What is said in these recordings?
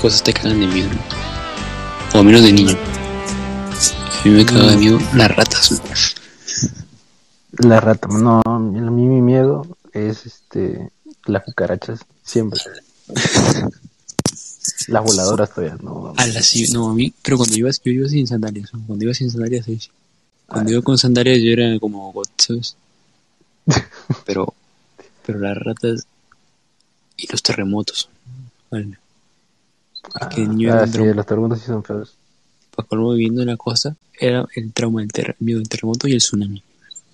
cosas te cagan de miedo? O a menos de niño. A mí me caga de miedo las ratas. La rata, no, a mí mi miedo es este las cucarachas, siempre. las voladoras todavía, no. A la, sí, no, a mí, pero cuando ibas, yo iba sin sandalias. Cuando iba sin sandalias, sí. Cuando iba con sandalias yo era como God, ¿sabes? Pero, pero las ratas y los terremotos. Vale. Es que niño Ah, sí, los terremotos sí son feos. Para colmo viviendo en la costa, era el trauma del ter- miedo del terremoto y el tsunami.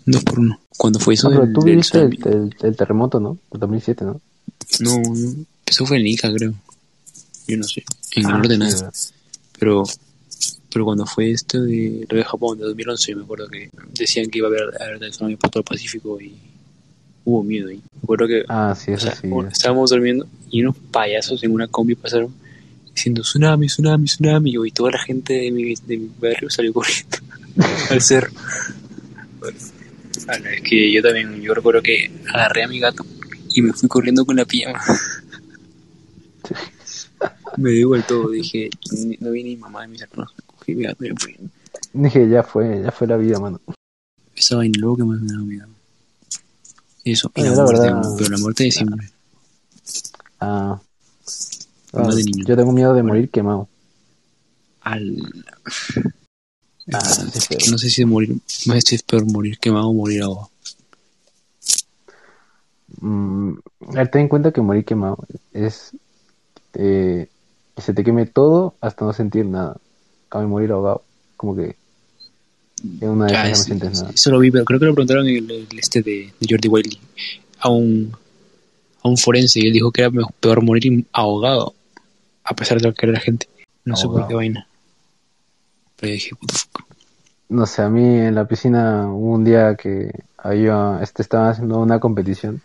Dos por uno. Cuando fue eso Ah, pero del, tú del viviste el, el- el terremoto, ¿no? El 2007, ¿no? No, no, eso fue en Ica, creo. Yo no sé. En el Ah, norte sí, nada. Pero, pero cuando fue esto de lo de Japón de 2011, me acuerdo que decían que iba a haber de tsunami por todo el Pacífico y hubo miedo ahí. Me acuerdo que Ah, sí, eso sea, sí. estábamos durmiendo y unos payasos en una combi pasaron diciendo tsunami, tsunami, tsunami. Y toda la gente de mi, de mi barrio salió corriendo al cerro. Bueno, es que yo también, yo recuerdo que agarré a mi gato y me fui corriendo con la pijama. me dio el todo, dije, no vi ni mamá de mis hermanos, cogí mi gato y me fui. Dije, ya fue, ya fue la vida, mano. Esa vaina que más me daba miedo. Eso, y la muerte, verdad- pero la muerte de siempre. Ah. Ah, de niño. yo tengo miedo de morir quemado. Al... Ah, es que no sé si de morir, más es peor morir quemado o morir ahogado. Mm, ten en cuenta que morir quemado es eh, que se te queme todo hasta no sentir nada. Cambio morir ahogado, como que en una de Ah, esas no es- sientes nada. Eso lo vi, pero creo que lo preguntaron en el, el este de, de Jordi Wiley a un, a un forense y él dijo que era peor morir ahogado a pesar de lo que era la gente. No sé por Ahogado. qué vaina. Pero dije, what the fuck. No sé, a mí en la piscina hubo un día que había, este estaba haciendo una competición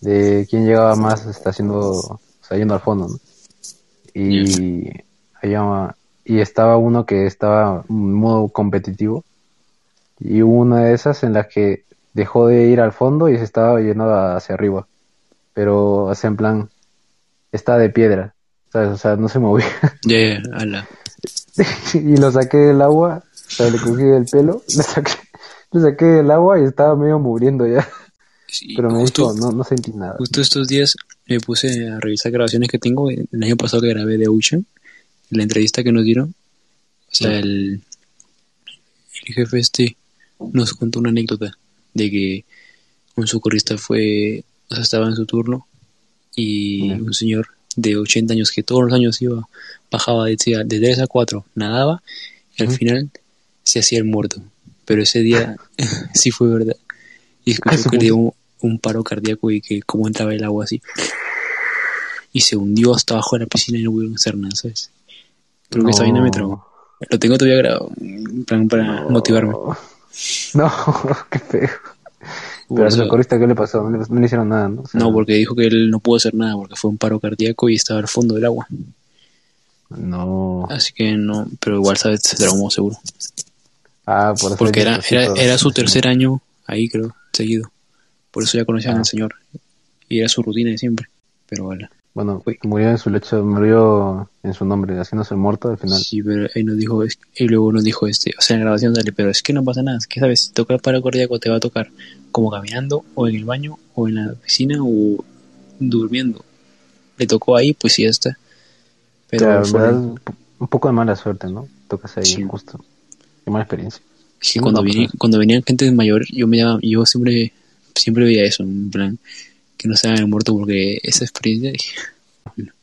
de quién llegaba más está haciendo, o sea, yendo al fondo, ¿no? Y había- y estaba uno que estaba en modo competitivo y hubo una de esas en las que dejó de ir al fondo y se estaba yendo hacia arriba, pero o sea, en plan estaba de piedra, ¿sabes? O sea, no se movía. Ya, ya, ala. y lo saqué del agua, o sea, le cogí el pelo, le saqué, le saqué del agua y estaba medio muriendo ya. Sí, Pero me justo, dijo, no, no sentí nada. justo estos días me puse a revisar grabaciones que tengo. El año pasado que grabé de Ocean, la entrevista que nos dieron. O sea, el, el jefe este nos contó una anécdota de que un socorrista fue, estaba en su turno y un señor de 80 años que todos los años iba, bajaba de, de 3 a 4, nadaba y al Ujú. final se hacía el muerto. Pero ese día sí fue verdad. Y Ah, escuchó que le dio un, un paro cardíaco y que cómo entraba el agua así. Y se hundió hasta abajo de la piscina y no pudieron hacer nada, ¿sabes? Creo que esa vaina me traumó. Lo tengo todavía grabado, en plan para No. motivarme. No, qué feo. Pero al eso- socorrista, ¿qué le pasó? No le, no le hicieron nada, ¿no? O sea, no, porque dijo que él no pudo hacer nada porque fue un paro cardíaco y estaba al fondo del agua. No. Así que no, pero igual, ¿sabes? Se traumó seguro. Ah, por hacer Porque era, era, era su tercer año ahí, creo, seguido. Por eso ya conocían Ah. al señor. Y era su rutina de siempre. Pero bueno. Bueno, Uy. murió en su lecho, murió en su nombre, haciéndose muerto al final. Sí, pero ahí nos dijo, es- y luego nos dijo este, o sea, en la grabación sale, pero es que no pasa nada, es que sabes, si toca el paro cardíaco te va a tocar como caminando, o en el baño, o en la piscina, o durmiendo. Le tocó ahí, pues sí, ya está. Pero fue- verdad, un po- un poco de mala suerte, ¿no? Tocas ahí Sí. justo. Qué mala experiencia. es que no, cuando, pues, vine- no. cuando venían gente mayor, yo me llamaba- yo siempre, siempre veía eso, en plan, que no se hagan el muerto porque esa experiencia,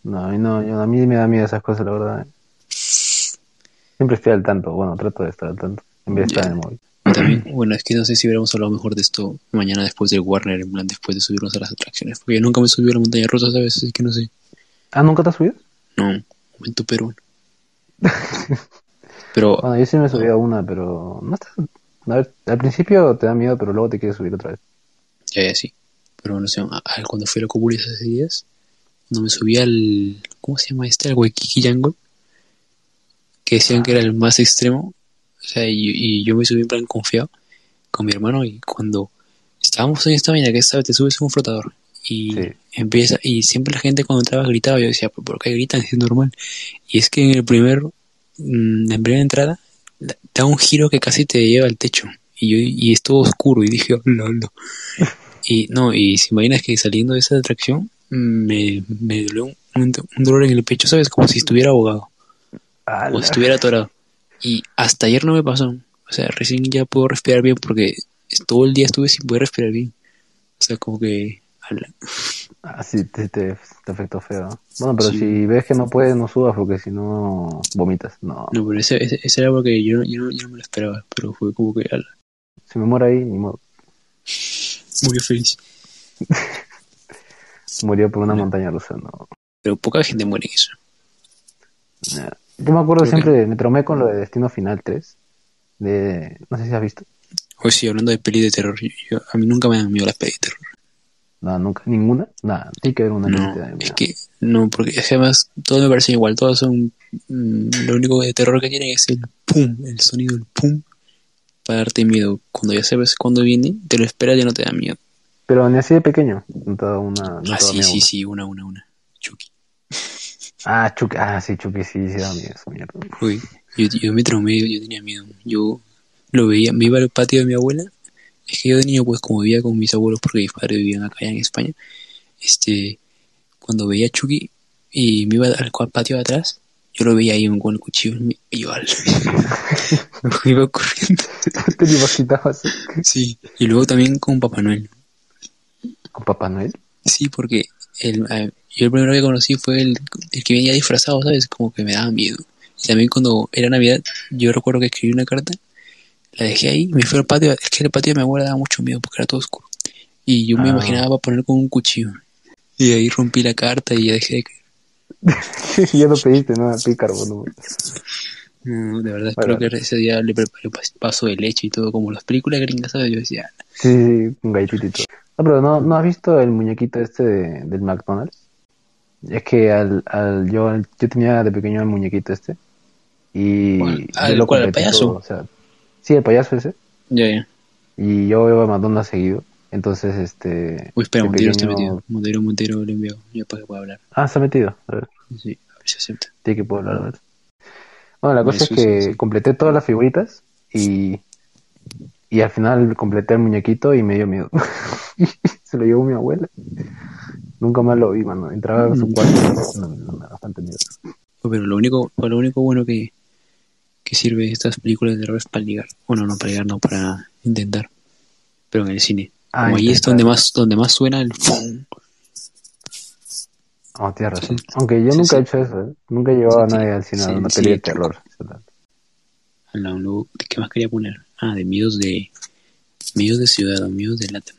No, a mí no, yo- a mí me da miedo esas cosas, la verdad. Siempre estoy al tanto, bueno, trato de estar al tanto, en vez de estar en el móvil. también, bueno, es que no sé si hubiéramos hablado mejor de esto mañana después del Warner, en plan, después de subirnos a las atracciones, porque yo nunca me subí a la montaña rusa, ¿sabes? Así que no sé. Ah, ¿nunca te has subido? No, momento peruano. Pero Bueno, yo sí me he subido a una, pero no está... A ver, al principio te da miedo, pero luego te quieres subir otra vez. ya, ya sí. Pero no sé, a- cuando fui a la Coburis hace días, cuando me subí al. ¿Cómo se llama este? Al Waikiki Jungle. Que decían que era el más extremo. O sea, y, y yo me subí en plan confiado con mi hermano. Y cuando estábamos en esta vaina, que esta vez te subes un flotador y Sí. empieza, y siempre la gente cuando entraba gritaba, yo decía, ¿por qué gritan? Es normal. Y es que en el primer, mm, en primera entrada, da- un giro que casi te lleva al techo. Y yo, y es todo oscuro, y dije, oh, no, no. Y no, y si imaginas que saliendo de esa atracción, me, me dolió un, dolor en el pecho, ¿sabes? Como si estuviera ahogado, Ala. o si estuviera atorado. Y hasta ayer no me pasó. O sea, recién ya puedo respirar bien porque todo el día estuve sin poder respirar bien. O sea, como que... ala. Ah, sí, te, te, te afectó feo. Bueno, pero Sí. si ves que no puedes, no subas porque si no vomitas. No, No, pero ese, ese, ese era porque yo, no- yo, no, yo no me lo esperaba, pero fue como que ala, si me muero ahí, ni modo. Muy feliz. Murió por una montaña rusa, no. Pero poca gente muere en eso. Nah. Yo me acuerdo Creo que- siempre, me traumé con lo de Destino Final 3. De, no sé si has visto. Hoy sí, hablando de peli de terror, yo- a mí nunca me dan miedo las pelis de terror. No, nunca, ninguna. Nada, tiene que haber una No, es que no, porque es que además todos me parecen igual, todos son. mm, lo único de terror que tienen es el pum, el sonido del pum, para darte miedo. Cuando ya sabes cuándo viene, te lo esperas ya no te da miedo. Pero ni así de pequeño. No te da una, no ah, sí, sí, una. sí, una, una, una. Chucky. Ah, Chucky, ah, sí, Chucky sí, sí da miedo, esa mierda. Uy, yo, yo me traumé, yo, tenía miedo. Yo lo veía, me iba al patio de mi abuela. Es que yo de niño, pues, como vivía con mis abuelos, porque mis padres vivían acá en España, este, cuando veía a Chucky y me iba al patio de atrás, yo lo veía ahí con el cuchillo y me- yo al- me iba corriendo. ¿Te lo imaginabas Sí, y luego también con Papá Noel. con Papá Noel? Sí, porque el, eh, yo el primero que conocí fue el, el que venía disfrazado, ¿sabes? Como que me daba miedo. Y también cuando era Navidad, yo recuerdo que escribí una carta, la dejé ahí, me fui al patio, es que el patio de mi abuela daba mucho miedo porque era todo oscuro. Y yo me Ah. imaginaba poner con un cuchillo. Y ahí rompí la carta y ya dejé de. ya no pediste nada, pícaro, no. No, de verdad, Bueno. creo que ese día le preparé pas- paso de leche y todo, como las películas gringas, ¿sabes? Yo decía, Sí, sí, galletita y todo. No, pero ¿no, ¿no has visto el muñequito este de, del McDonald's? Es que al, al, yo, yo tenía de pequeño el muñequito este. Y. Ah, yo ¿el lo cuál, el payaso? todo, o sea, sí, el payaso ese. ya, ya. Y yo iba a McDonald's seguido. Entonces, este. Uy, espera, Montero está metido. Montero, Montero le envió, ya para que pueda hablar. Ah, está metido. A ver, Sí, a ver si acepta. tiene que poder hablar. a ver. Bueno, la cosa es que sí, sí. completé todas las figuritas y. Y al final completé el muñequito y me dio miedo. Se lo llevó mi abuela. Nunca más lo vi, mano. Entraba a su Mm. cuarto no, no, me da bastante miedo. Pues, Pero lo único, lo único bueno que, que sirve estas películas de terror es para ligar. Bueno, no para ligar, no, para intentar. Pero en el cine. Ah, ahí es donde más, donde más suena el ¡fum! Oh, tienes razón. Sí. Aunque yo Sí, nunca sí. he hecho eso, ¿eh? Nunca he llevado a nadie al cine a una peli de terror. ¿Qué más quería poner? Ah, de miedos de. Miedos de ciudad o miedos de lata.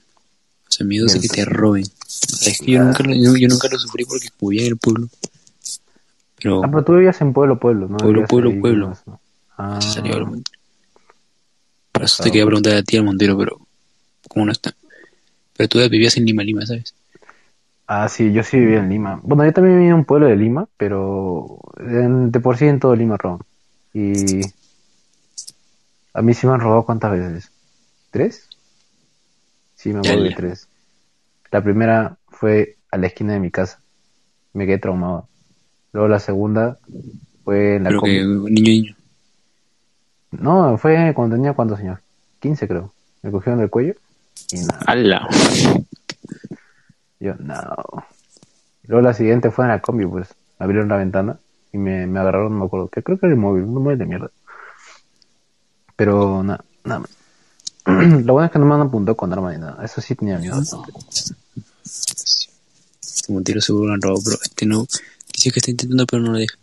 O sea, miedos de que te roben. O sea, es que yo, Ah. nunca, lo- yo, yo nunca lo sufrí porque vivía en el pueblo. Pero Ah, pero tú vivías en pueblo, pueblo, ¿no? Pueblo, pueblo, ahí pueblo. más, ¿no? Ah, salió. Por eso te Claro. quería preguntar a ti al Montero, pero ¿cómo no está? Pero tú vivías en Lima, Lima, ¿sabes? Ah, sí, yo sí vivía en Lima. Bueno, yo también vivía en un pueblo de Lima, pero en- de por sí en todo Lima roban. Y a mí sí me han robado cuántas veces. ¿Tres? Sí, me acuerdo de tres. La primera fue a la esquina de mi casa. Me quedé traumado. Luego la segunda fue en la que niño, niño. No, fue cuando tenía cuántos años. 15 creo. Me cogieron del cuello y nada. ¡Hala! Yo, no. Luego la siguiente fue en la combi, pues. Me abrieron la ventana y me, me agarraron, no me acuerdo, que creo que era el móvil, un móvil de mierda. Pero nada, nada más. Lo bueno es que no me han apuntado con arma ni nada. Eso sí tenía miedo. bastante. Este Montero seguro lo han robado, pero este no. Dice que está intentando, pero no lo deja.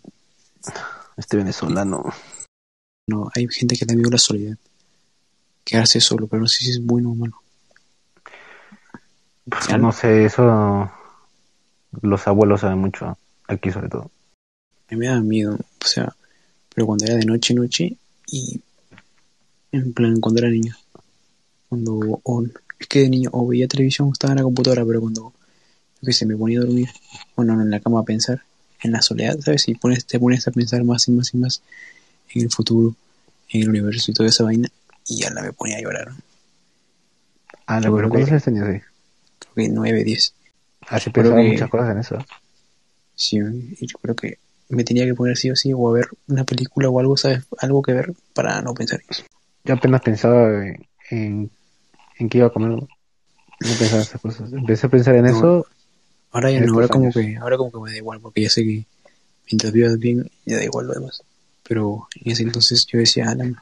Este venezolano. No, hay gente que le da miedo a la soledad. Quedarse solo, pero no sé si es bueno o malo. Pues, no sé, eso. Los abuelos saben mucho. Aquí sobre todo. A mí me da miedo, o sea, pero cuando era de noche, noche, y en plan, cuando era niño. Cuando, o- es que de niño, o veía televisión o estaba en la computadora, pero cuando, yo qué sé, me ponía a dormir, bueno, en la cama a pensar, en la soledad, ¿sabes? Y pones, te pones a pensar más y más y más en el futuro, en el universo y toda esa vaina, y ya la me ponía a llorar. Ah, pero ¿cuántos que- años tenías ahí? Que 9, 10. Así Creo pensaba que- muchas cosas en eso. Sí, y yo creo que me tenía que poner sí o sí o a ver una película o algo, ¿sabes? Algo que ver para no pensar en eso. Yo apenas pensaba en, en, en qué iba a comer. No pensaba en esas cosas. Empecé a pensar en No. eso. Ahora ya no, ahora como años. que, ahora como que me da igual, porque ya sé que mientras vivas bien, ya da igual lo demás. Pero en ese entonces yo decía, Alan,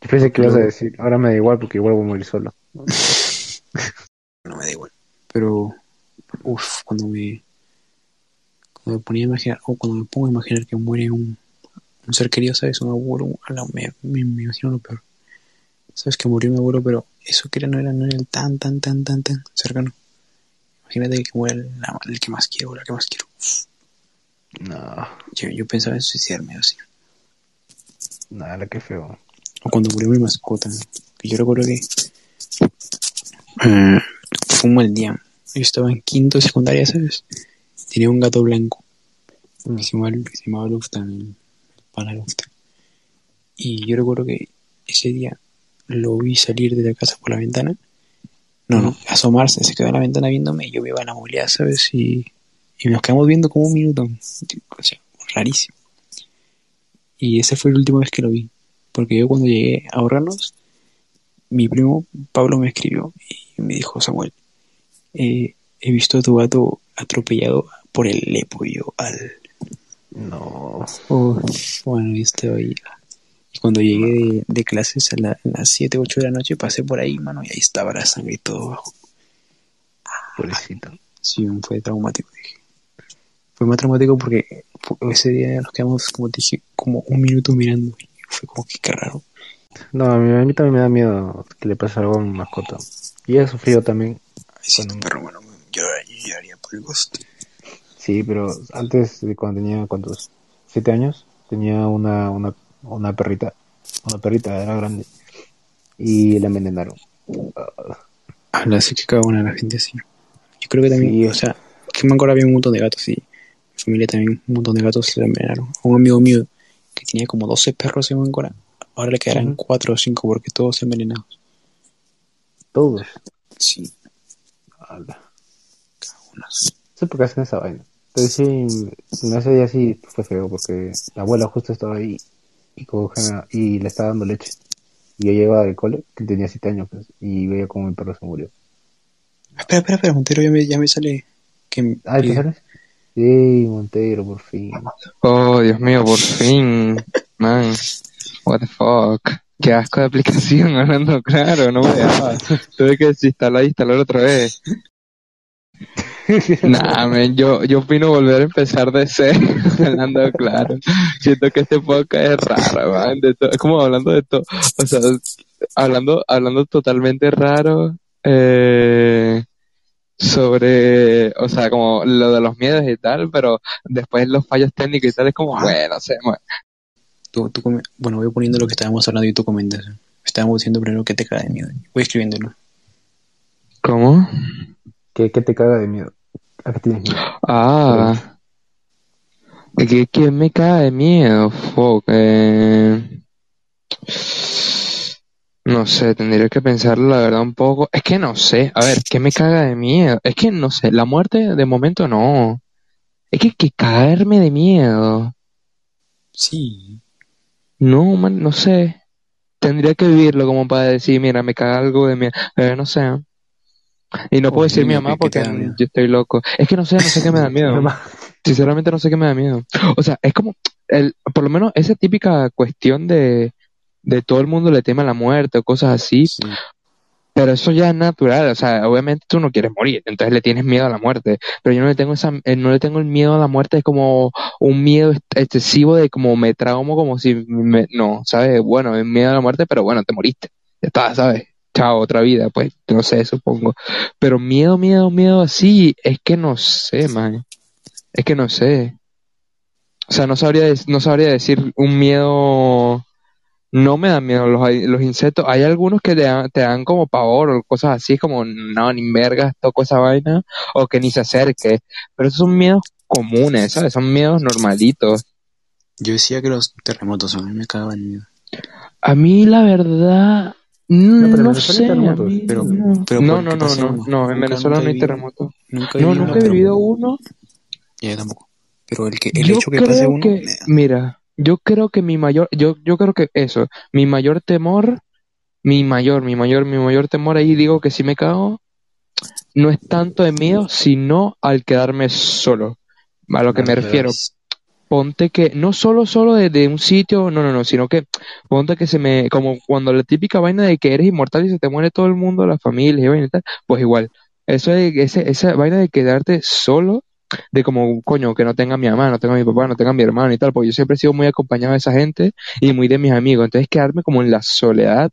Yo pensé que ibas a decir, ahora me da igual porque igual voy a morir solo. no me da igual. Pero, uff, cuando me, cuando me ponía a imaginar, o cuando me pongo a imaginar que muere un, un ser querido, ¿sabes? Un abuelo, un- ala, me, me, me imagino lo peor. ¿Sabes? Que murió mi abuelo, pero eso que era no era, no era tan, tan, tan, tan, tan cercano. Imagínate que el, la- el que más quiero, la que más quiero. No, Yo, yo pensaba en suicidarme así. nada, qué feo. O cuando murió mi mascota. Que yo recuerdo que eh, un mal día. Yo estaba en quinto secundaria, ¿sabes? Tenía un gato blanco. Que se llamaba, que se llamaba el, el. Y yo recuerdo que ese día lo vi salir de la casa por la ventana. No, no, asomarse, se quedó en la ventana viéndome y yo me iba a la movilidad, ¿sabes? Y, y nos quedamos viendo como un minuto. O sea, rarísimo. Y esa fue la última vez que lo vi. Porque yo cuando llegué a ahorrarnos, mi primo Pablo me escribió me dijo, Samuel, eh, he visto a tu gato atropellado por el lepo y yo al... No, Uf, bueno, y estaba ahí. Y cuando llegué de, de clases a, la- a las 7, 8 de la noche, pasé por ahí, mano, y ahí estaba la sangre y todo abajo. pobrecito. Sí, fue traumático, dije. Fue más traumático porque ese día nos quedamos, como te dije, como un minuto mirando. Y fue como que qué raro. No, a mí, a mí también me da miedo que le pase algo a mi mascota. Y he sufrido también. Ay, sí, perro, bueno, yo, yo lloraría por el ghost. Sí, pero antes, de cuando tenía, ¿cuántos? ¿Siete años? Tenía una, una, una perrita. Una perrita, era grande. Y la envenenaron. Ah, Habla así que cada una de la gente así. Yo creo que también, Sí. o sea, que en Mancora había un montón de gatos y mi familia también, un montón de gatos se le envenenaron. A un amigo mío que tenía como 12 perros en Mancora, ahora le quedarán Ujú. 4 o 5 porque todos envenenados. Todos. Sí, Ala. unos. No sé por qué hacen esa vaina. Pero sí, en ese día sí fue feo porque la abuela justo estaba ahí y, coge- y le estaba dando leche. Y yo llegaba del cole, que tenía siete años, pues, y veía como mi perro se murió. Espera, espera, espera, Montero, ya me, ya me sale que Ay, ¿te sales? Sí, Montero, por fin. Oh, Dios mío, por fin. Man, what the fuck. Qué asco de aplicación, hablando claro, no me dejaba. Tuve que desinstalar e instalar otra vez. Nah, man, yo, yo opino volver a empezar de cero, hablando claro. Siento que este podcast es raro, man, de to- como hablando de todo, o sea, hablando, hablando totalmente raro, eh, sobre, o sea, como lo de los miedos y tal, pero después los fallos técnicos y tal es como, bueno, se tú, tú bueno, voy poniendo lo que estábamos hablando y tú comentas. Estábamos diciendo primero que te cae de miedo. Voy escribiéndolo. ¿Cómo? ¿Qué, ¿Qué te caga de miedo? ¿A qué tienes miedo? Ah, ¿qué, qué me cae de miedo? Fuck, eh, No sé, tendría que pensarlo la verdad un poco. Es que no sé, a ver, ¿qué me caga de miedo? Es que no sé, la muerte de momento no. Es que, que caerme de miedo. Sí. No, man, no sé. Tendría que vivirlo como para decir, mira, me caga algo de miedo. Eh, no sé. Y no puedo decir mi mamá ¿qué- qué te porque yo estoy loco. Es que no sé, no sé qué me da miedo. Sinceramente no sé qué me da miedo. O sea, es como, el, por lo menos esa típica cuestión de, de todo el mundo le teme a la muerte o cosas así, sí. Pero eso ya es natural. O sea, obviamente tú no quieres morir, entonces le tienes miedo a la muerte. Pero yo no le tengo esa, eh, no le tengo el miedo a la muerte, es como un miedo ex- excesivo de como me traumo como si me, no, ¿sabes? Bueno, es miedo a la muerte, pero bueno, te moriste. Ya está, ¿sabes? Chao, otra vida, pues, no sé, supongo. Pero miedo, miedo, miedo así, es que no sé, man. Es que no sé. O sea, no sabría, no sabría decir un miedo. No me dan miedo los, los insectos. Hay algunos que te dan, te dan como pavor o cosas así, como no, ni vergas, toco esa vaina, o que ni se acerque. Pero esos son miedos comunes, ¿sabes? Son miedos normalitos. Yo decía que los terremotos a mí me cagaban miedo. A mí, la verdad, No, pero no sé. terremotos, mí pero- no. pero no, ¿por no, no, no, en Venezuela no hay terremotos. Nunca No, nunca he vivido uno. Ya, yo tampoco. Pero el, que, el Yo hecho que pase uno... que, mira, yo creo que mi mayor, yo, yo creo que eso, mi mayor temor, mi mayor, mi mayor, mi mayor temor ahí digo que si me cago, no es tanto de miedo, sino al quedarme solo. A lo que me refiero, es- ponte que, no solo solo de, de un sitio, no, no, no, sino que ponte que se me, como cuando la típica vaina de que eres inmortal y se te muere todo el mundo, la familia y vaina y tal, pues igual, eso ese, esa vaina de quedarte solo, de como, coño, que no tenga a mi mamá, no tenga a mi papá, no tenga a mi hermano y tal, porque yo siempre he sido muy acompañado de esa gente y muy de mis amigos, entonces quedarme como en la soledad,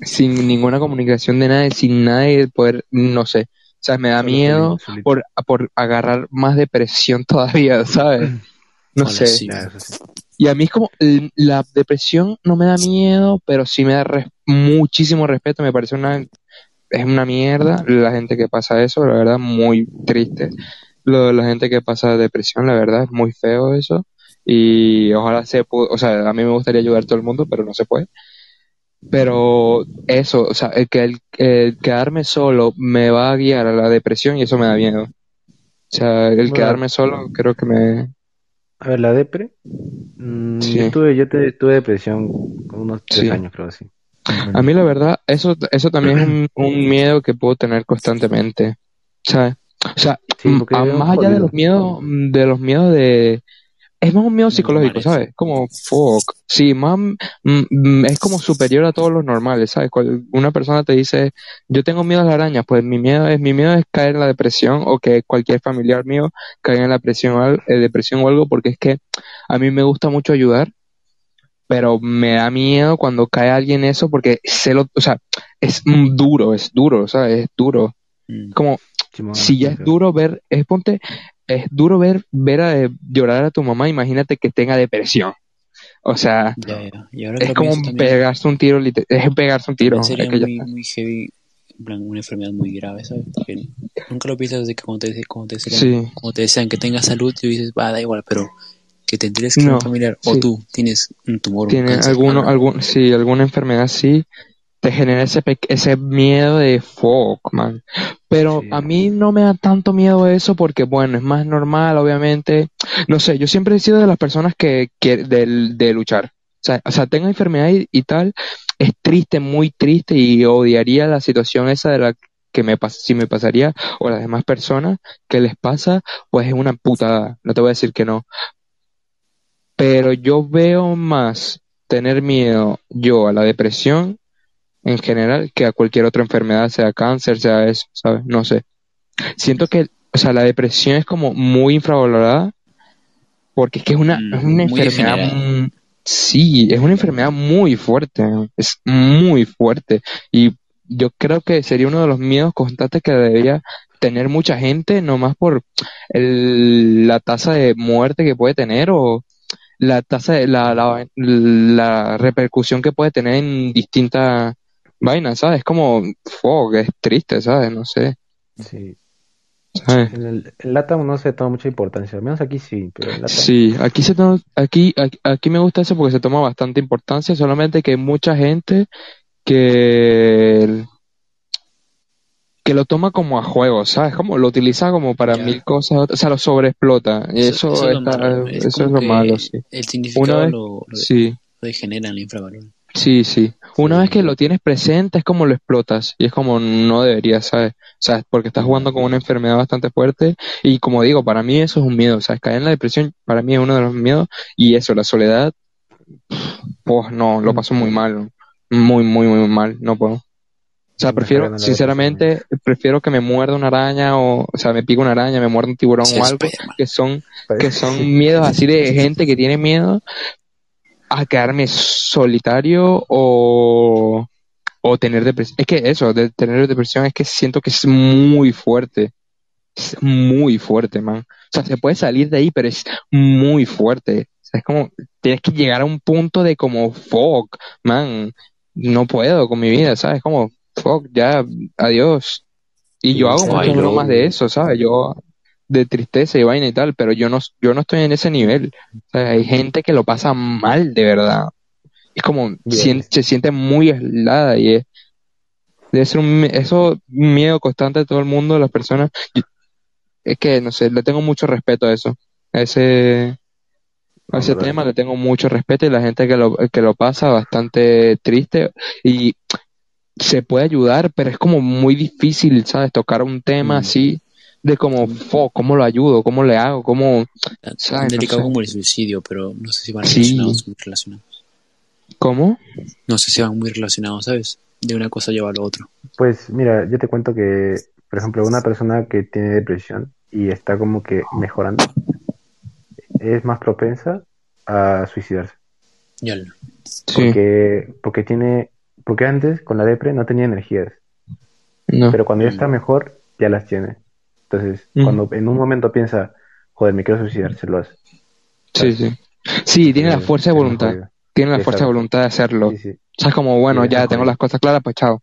sin ninguna comunicación de nadie, sin nadie poder, no sé, o sea, me da miedo por, por agarrar más depresión todavía, ¿sabes? No sé. Y a mí es como, la depresión no me da miedo, pero sí me da res- muchísimo respeto, me parece una, es una mierda la gente que pasa eso, la verdad, muy triste. Lo de la gente que pasa depresión, la verdad, es muy feo eso. Y ojalá se o sea, a mí me gustaría ayudar a todo el mundo, pero no se puede. Pero eso, o sea, el que el, el quedarme solo me va a guiar a la depresión y eso me da miedo. O sea, el Bueno. quedarme solo creo que me... A ver, la depre. mm, Sí. Yo tuve, yo te- tuve depresión con unos tres Sí. años, creo así. A mí la verdad, eso, eso también es un, un miedo que puedo tener constantemente, ¿sabes? O sea, Sí, a- más allá de los miedos, de los miedos de... Es más un miedo psicológico, Normales. ¿sabes? Como, fuck. Sí, más, mm, es como superior a todos los normales, ¿sabes? Cual- una persona te dice, yo tengo miedo a las arañas, pues mi miedo es, mi miedo es caer en la depresión o que cualquier familiar mío caiga en la al- eh, depresión o algo, porque es que a mí me gusta mucho ayudar, pero me da miedo cuando cae alguien eso porque se lo, o sea, es duro, es duro, ¿sabes? Es duro. Mm. Como, si ya es duro ver, es ponte, es duro ver, ver a, llorar a tu mamá, imagínate que tenga depresión. O sea, Ya, ya. Es como pegarse un tiro, es pegarse un tiro. sería es que muy, muy heavy, una enfermedad muy grave, ¿sabes? Porque nunca lo piensas de que cuando te, cuando te, decían, Sí. cuando te desean que tengas salud, tú dices, va, da igual, pero que te enteres que No, un familiar o tú tienes un tumor, un Tiene cáncer, alguno, algo, algún, sí, alguna enfermedad así, te genera ese, pe- ese miedo de fuck, man. Pero Sí. a mí no me da tanto miedo eso porque, bueno, es más normal, obviamente. No sé, yo siempre he sido de las personas que, que de, de luchar. O sea, o sea, tengo enfermedad y, y tal, es triste, muy triste y odiaría la situación esa de la que me si me pasaría o las demás personas que les pasa, pues es una putada. No te voy a decir que no. Pero yo veo más tener miedo yo a la depresión en general que a cualquier otra enfermedad, sea cáncer, sea eso, ¿sabes? No sé. Siento que, o sea, la depresión es como muy infravalorada porque es que es una, Mm, es una enfermedad, sí, es una enfermedad muy fuerte, es muy fuerte y yo creo que sería uno de los miedos constantes que debería tener mucha gente, nomás por el, la tasa de muerte que puede tener o la tasa de la, la, la repercusión que puede tener en distintas vainas, ¿sabes? Como, fuck, es triste, ¿sabes? No sé, Sí. ¿sabes? En el, el LATAM no se toma mucha importancia, al menos aquí sí, pero el LATAM Sí, aquí se toma, aquí, aquí, aquí me gusta eso porque se toma bastante importancia, solamente que hay mucha gente que, que lo toma como a juego, ¿sabes? Como lo utiliza como para Ya. mil cosas, o sea, lo sobreexplota, y eso, eso es lo está- malo. eso es lo malo, sí. El significado Una vez- lo, lo, Sí. lo degenera, lo infravalora. Sí, sí. Una Sí. vez que lo tienes presente es como lo explotas y es como no deberías, ¿sabes? O sea, porque estás jugando con una enfermedad bastante fuerte y como digo, para mí eso es un miedo, sea, caer en la depresión para mí es uno de los miedos y eso, la soledad, pues no, lo paso muy mal, muy, muy, muy mal, no puedo. O sea, prefiero, sinceramente, prefiero que me muerda una araña o, o sea, me pique una araña, me muerda un tiburón Sí, o algo, que son que son miedos así de gente que tiene miedo a quedarme solitario o, o tener depresión. Es que eso, de tener depresión es que siento que es muy fuerte. Es muy fuerte, man. O sea, se puede salir de ahí, pero es muy fuerte. O sea, es como, tienes que llegar a un punto de como, fuck, man, no puedo con mi vida, ¿sabes? Como, fuck, ya, adiós. Y yo hago muchas bromas de eso, ¿sabes? Yo, de tristeza y vaina y tal, pero yo no, yo no estoy en ese nivel. O sea, hay gente que lo pasa mal, de verdad. Es como, se siente muy aislada y es, Debe ser un, eso, miedo constante de todo el mundo, de las personas. Es que, no sé, le tengo mucho respeto a eso. A ese, a ese tema le tengo mucho respeto y la gente que lo, que lo pasa bastante triste y se puede ayudar, pero es como muy difícil, ¿sabes? Tocar un tema Mm. así de como, fo, ¿cómo lo ayudo? ¿Cómo le hago? ¿Cómo, Tan ¿sabes? No delicado sé. como el suicidio, pero no sé si van Sí. relacionados, muy relacionados. ¿Cómo? No sé si van muy relacionados, ¿sabes? De una cosa lleva a lo otro. Pues mira, yo te cuento que, por ejemplo, una persona que tiene depresión y está como que mejorando, es más propensa a suicidarse. Ya lo- Sí, Porque, porque tiene, porque antes con la depre no tenía energías, no. pero cuando ya está mejor, ya las tiene. Entonces, Mm. cuando en un momento piensa, joder, me quiero suicidar, se lo hace. Sí, sí. Sí, tiene la Entonces, fuerza de voluntad. Tiene la fuerza de voluntad de hacerlo. Sí, sí, O sea, es como, bueno, ya tengo las cosas claras, pues chao.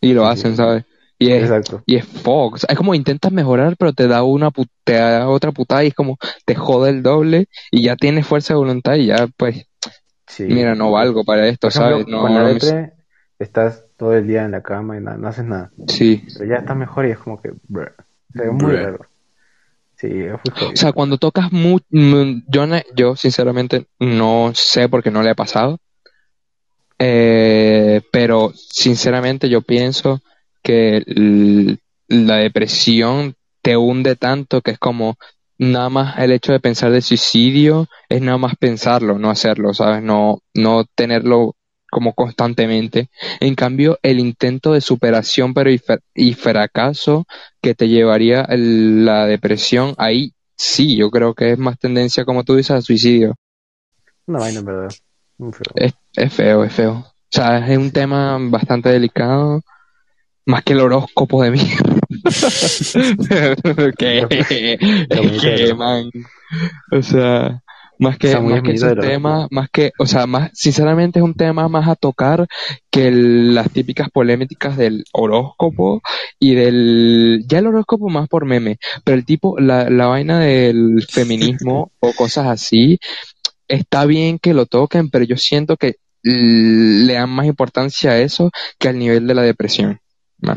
Y lo Sí, hacen, sí. ¿sabes? Y es, exacto. y es fuck. O sea, es como intentas mejorar, pero te da una pu- te da otra putada y es como te jode el doble y ya tienes fuerza de voluntad y ya, pues, Sí. mira, no valgo para esto, ejemplo, ¿sabes? No, con la no me- depre estás todo el día en la cama y no haces nada. Sí. Pero ya estás mejor y es como que, bruh. O sea, es muy raro. Sí, es muy. O sea, cuando tocas mucho, yo, ne- yo sinceramente no sé porque no le ha pasado, Eh, pero sinceramente yo pienso que la depresión te hunde tanto que es como nada más el hecho de pensar de suicidio es nada más pensarlo, no hacerlo, ¿sabes? No, no tenerlo como constantemente. En cambio, el intento de superación pero y, fra- y fracaso que te llevaría la depresión, ahí sí, yo creo que es más tendencia, como tú dices, al suicidio. Una vaina, en verdad. Es, es feo, es feo. O sea, es un tema bastante delicado, más que el horóscopo de mierda. que, que, man. O sea, más que, más que ese tema, más que, o sea, más, sinceramente es un tema más a tocar que el- las típicas polémicas del horóscopo y del, ya el horóscopo más por meme, pero el tipo, la, la vaina del feminismo o cosas así, está bien que lo toquen, pero yo siento que le dan más importancia a eso que al nivel de la depresión.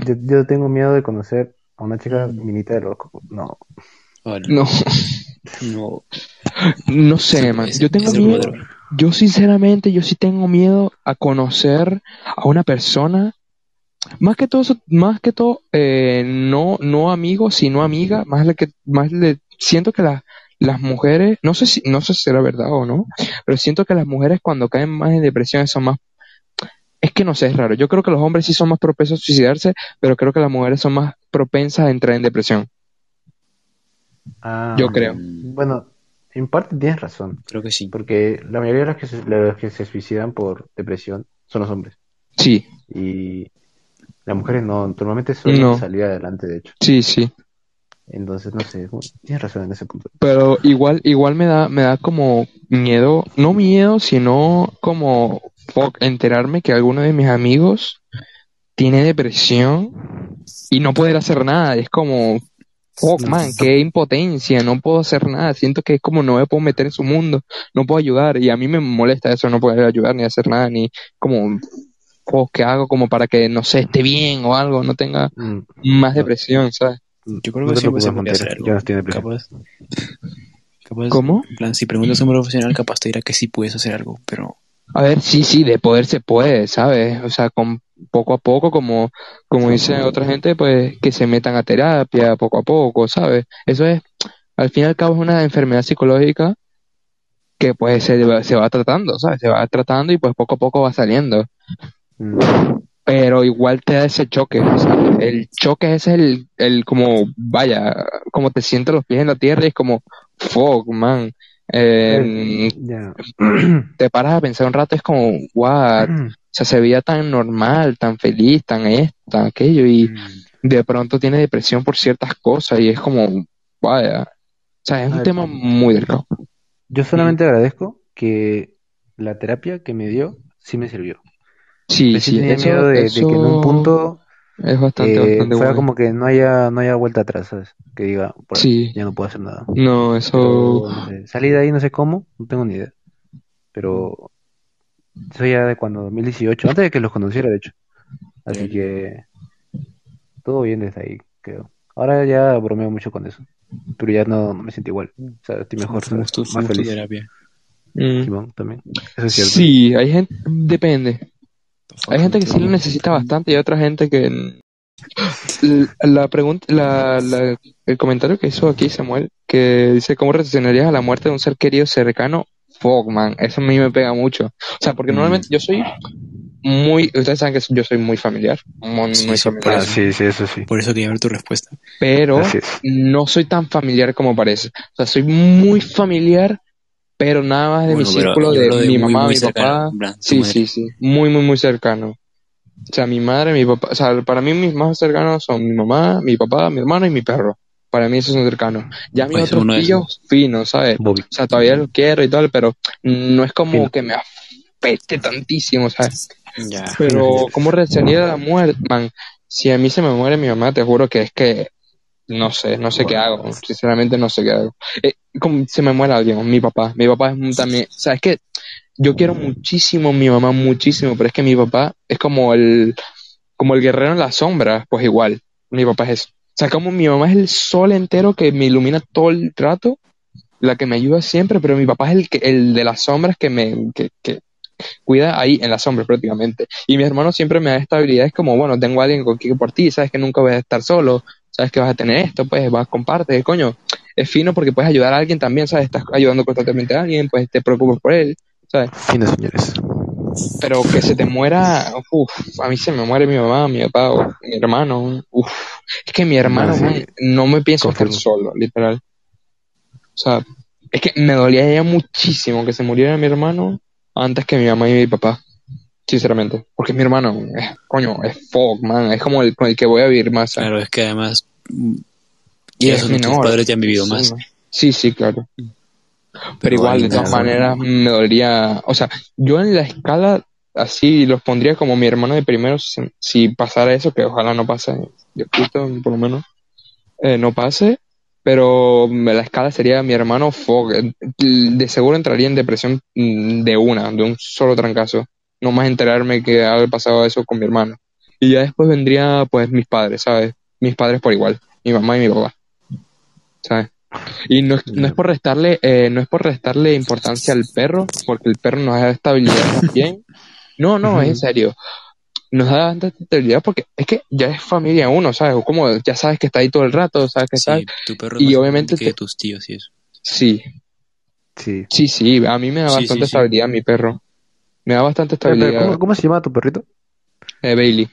Yo, yo tengo miedo de conocer a una chica minita del horóscopo. No. No, No. no sé, man. Yo tengo miedo. Yo sinceramente, yo sí tengo miedo a conocer a una persona, más que todo, más que todo, eh, no, no amigo, sino amiga, más le que, más le, siento que las las mujeres, no sé si, no sé si será verdad o no, pero siento que las mujeres cuando caen más en depresión son más, es que no sé, es raro. Yo creo que los hombres sí son más propensos a suicidarse, pero creo que las mujeres son más propensas a entrar en depresión. Ah, Yo creo. Bueno, en parte tienes razón. Creo que sí. Porque la mayoría de los que se, los que se suicidan por depresión son los hombres. Sí, Y las mujeres no, normalmente suelen No. salir adelante, de hecho. sí, sí. Entonces, no sé, tienes razón en ese punto. Pero igual, igual me da, me da como miedo, no miedo, sino como fuck, enterarme que alguno de mis amigos tiene depresión y no poder hacer nada. Es como, fuck, man, qué impotencia, no puedo hacer nada. Siento que es como no me puedo meter en su mundo, no puedo ayudar. Y a mí me molesta eso, no poder ayudar ni hacer nada, ni como, fuck, ¿qué hago como para que, no sé, esté bien o algo, no tenga Mm, más depresión, ¿sabes? Yo creo no que siempre se preocupes, puede hacer Montero, algo. yo no estoy. Capaz, capaz, ¿Cómo? en plan, si preguntas a un profesional, capaz te dirá que sí puedes hacer algo, pero A ver, sí, sí, de poder se puede, ¿sabes? O sea, con poco a poco, como, como dice otra gente, pues que se metan a terapia poco a poco, ¿sabes? Eso es, al fin y al cabo, es una enfermedad psicológica que pues se, va- se va tratando, ¿sabes? Se va tratando y pues poco a poco va saliendo. mm, Pero igual te da ese choque, ¿sabes? El choque ese es el, el como, vaya, como te sientes los pies en la tierra y es como, fuck, man. Eh, ya. te paras a pensar un rato, es como, what, sea, se veía tan normal, tan feliz, tan esto, tan aquello, y mm, de pronto tiene depresión por ciertas cosas, y es como, vaya, o sea, es un Ay, tema pues. muy delicado. Yo solamente agradezco que la terapia que me dio sí me sirvió. Sí, Yo sí tenía eso, miedo de, de que en un eso punto es bastante, eh, bastante fuera bueno. como que no haya, no haya vuelta atrás, ¿sabes? Que diga, por Sí. ya no puedo hacer nada. No, Pero, eso, no sé, salí de ahí no sé cómo, no tengo ni idea. Pero eso ya de cuando 2018, antes de que los conociera, de hecho. Así que todo bien desde ahí, creo. Ahora ya bromeo mucho con eso, pero ya no, no me siento igual. O sea, estoy mejor, más feliz. terapia. Mm. Simón, también. Eso es cierto. Sí, hay gente, depende. Hay gente que sí lo necesita bastante y hay otra gente que... La pregunta, la, la- el comentario que hizo aquí Samuel, que dice, ¿cómo reaccionarías a la muerte de un ser querido cercano? Fuck, man, eso a mí me pega mucho. O sea, porque Mm. normalmente yo soy muy, ustedes saben que yo soy muy familiar, muy, Sí, muy familiar, Ah, sí, sí, eso sí. Por eso quería ver tu respuesta. pero no soy tan familiar como parece. O sea, soy muy familiar, pero nada más de Bueno, mi círculo de, mi muy, mamá, muy mi cercano, papá. Sí, madre. sí, sí, muy, muy, muy cercano. O sea, mi madre, mi papá, o sea, para mí mis más cercanos son mi mamá, mi papá, mi hermano y mi perro. Para mí esos son cercanos. Ya mis Pues otros tíos, finos, ¿sabes? Bobby. O sea, todavía los quiero y tal, pero no es como Fino. que me afecte tantísimo, ¿sabes? Ya. Pero, ¿cómo reaccionaría a la muerte, man? Si a mí se me muere mi mamá, te juro que es que no sé, no sé qué hago. Sinceramente, no sé qué hago. Eh, como se me muere alguien, mi papá. Mi papá es un- también. O sea, es que yo quiero muchísimo a mi mamá, muchísimo, pero es que mi papá es como el, como el guerrero en la sombra, pues igual. Mi papá es eso. O sea, como mi mamá es el sol entero que me ilumina todo el rato, la que me ayuda siempre, pero mi papá es el que, el de las sombras que me, que, que cuida ahí en las sombras prácticamente. Y mi hermano siempre me da estabilidad, es como, bueno, tengo a alguien con quien por ti, sabes que nunca vas a estar solo, sabes que vas a tener esto, pues vas a compartir, coño. Es fino porque puedes ayudar a alguien también, sabes, estás ayudando constantemente a alguien, pues te preocupas por él, sabes. Fino, señores. Pero que se te muera, uff, a mí se me muere mi mamá, mi papá o mi hermano, uff. Es que mi hermano, sí. man, no me pienso estar solo, literal. O sea, es que me dolía ya muchísimo que se muriera mi hermano antes que mi mamá y mi papá. Sinceramente. Porque mi hermano, es, coño, es fuck, man. Es como el con el que voy a vivir más. ¿sabes? Claro, es que además. mm, Y es tus padres ya han vivido Sí, más. man. Sí, sí, claro. Pero Pero igual, de todas maneras, me dolería. O sea, yo en la escala así los pondría como mi hermano de primero si, pasara eso, que ojalá no pase, Dios quito, por lo menos, eh, no pase. Pero la escala sería mi hermano eh, De seguro entraría en depresión mm, de una, de un solo trancazo. No más enterarme que había pasado eso con mi hermano. Y ya después vendría, pues, mis padres, ¿sabes? Mis padres por igual, mi mamá y mi papá. ¿Sabes? Y no no es por restarle, eh, no es por restarle importancia al perro, porque el perro nos da estabilidad también. No, no, es en serio. Nos da bastante estabilidad porque es que ya es familia uno, ¿sabes? Como ya sabes que está ahí todo el rato, sabes que está. Sí, tu perro Y obviamente que te- tus tíos y eso. Sí, Sí. sí, sí, a mí me da Sí, bastante sí, sí. estabilidad mi perro. Me da bastante Pero, pero, estabilidad. ¿cómo, cómo se llama tu perrito? Eh, Bailey.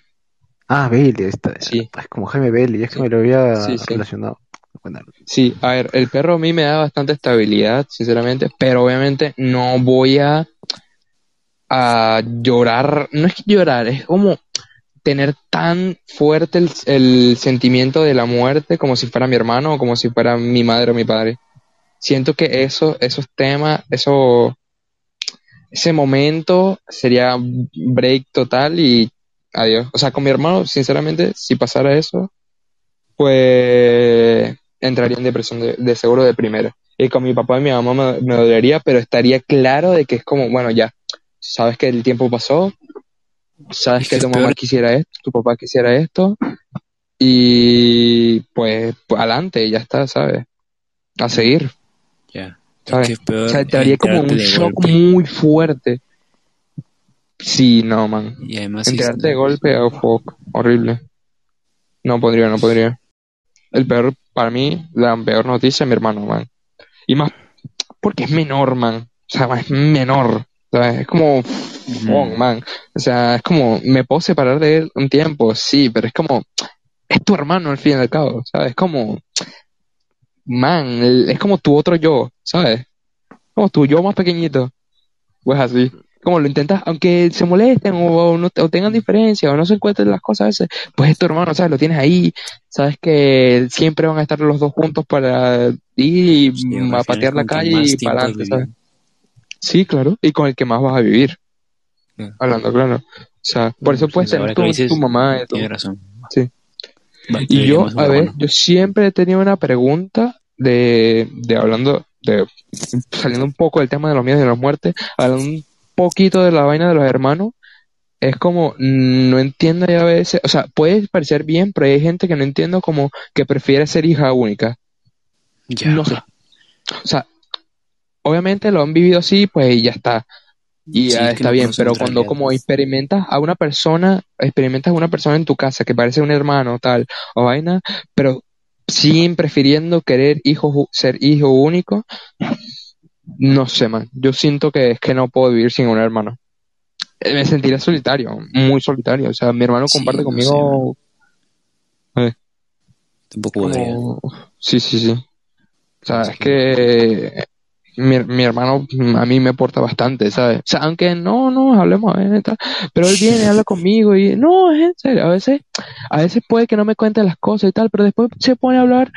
Ah, Bailey. Está, Sí. Es como Jaime Bailey. Es que me lo había Sí, sí. relacionado. Sí, a ver, el perro a mí me da bastante estabilidad, sinceramente, pero obviamente no voy a, a llorar, no es que llorar, es como tener tan fuerte el, sentimiento de la muerte como si fuera mi hermano o como si fuera mi madre o mi padre. Siento que eso, esos temas, eso, ese momento sería break total y adiós. O sea, con mi hermano, sinceramente, si pasara eso, pues entraría en depresión de, seguro de primera. Y con mi papá y mi mamá me, me dolería, pero estaría claro de que es como, bueno, ya, sabes que el tiempo pasó, sabes Es que tu mamá quisiera esto, tu papá quisiera esto, y pues, pues adelante, ya está, ¿sabes? A seguir, Ya. peor O sea, te daría como un shock golpe. muy fuerte. Sí, no, man. Y además, de golpe, oh, fuck, horrible. No podría, no podría. El peor, para mí, la peor noticia es mi hermano, man. Y más, porque es menor, man. O sea, es menor. ¿Sabes? Es como, fuck, man. O sea, es como, me puedo separar de él un tiempo, sí, pero es como, es tu hermano al fin y al cabo, ¿sabes? Es como, man, es como tu otro yo, ¿sabes? Como tu yo más pequeñito. Pues así. Como lo intentas, aunque se molesten o, o no, o tengan diferencias o no se encuentren las cosas a veces, pues es tu hermano, ¿sabes? Lo tienes ahí, sabes que siempre van a estar los dos juntos para ir y a patear la calle y tiempo para has adelante, ¿sabes? Sí, claro, y con el que más vas a vivir, hablando claro. O sea, por eso Pues puedes ahora tener tu, dices, tu mamá y todo. Tienes razón. Sí. Y yo, deberíamos a ver, yo siempre he tenido una pregunta de, de hablando, de saliendo un poco del tema de los miedos y de las muertes, hablando un poquito de la vaina de los hermanos. es como, mm, no entiendo ya a veces, o sea, puede parecer bien, pero hay gente que no entiendo como que prefiere ser hija única. Ya. No sé. O sea, obviamente lo han vivido así, pues y ya está. Y Sí, ya está bien, pero cuando como experimentas a una persona, experimentas a una persona en tu casa que parece un hermano tal o vaina, pero siguen prefiriendo querer hijo, ser hijo único, no sé, man. Yo siento que es que no puedo vivir sin un hermano. Eh, Me sentiría solitario, muy solitario. O sea, mi hermano Sí, comparte sé, conmigo Tampoco como... Sí, sí, sí. O sea, es que mi, mi hermano a mí me aporta bastante, ¿sabes? O sea, aunque no, no, hablemos a ver, tal, pero él viene, habla conmigo y no, es en serio, a veces, a veces puede que no me cuente las cosas y tal, pero después se pone a hablar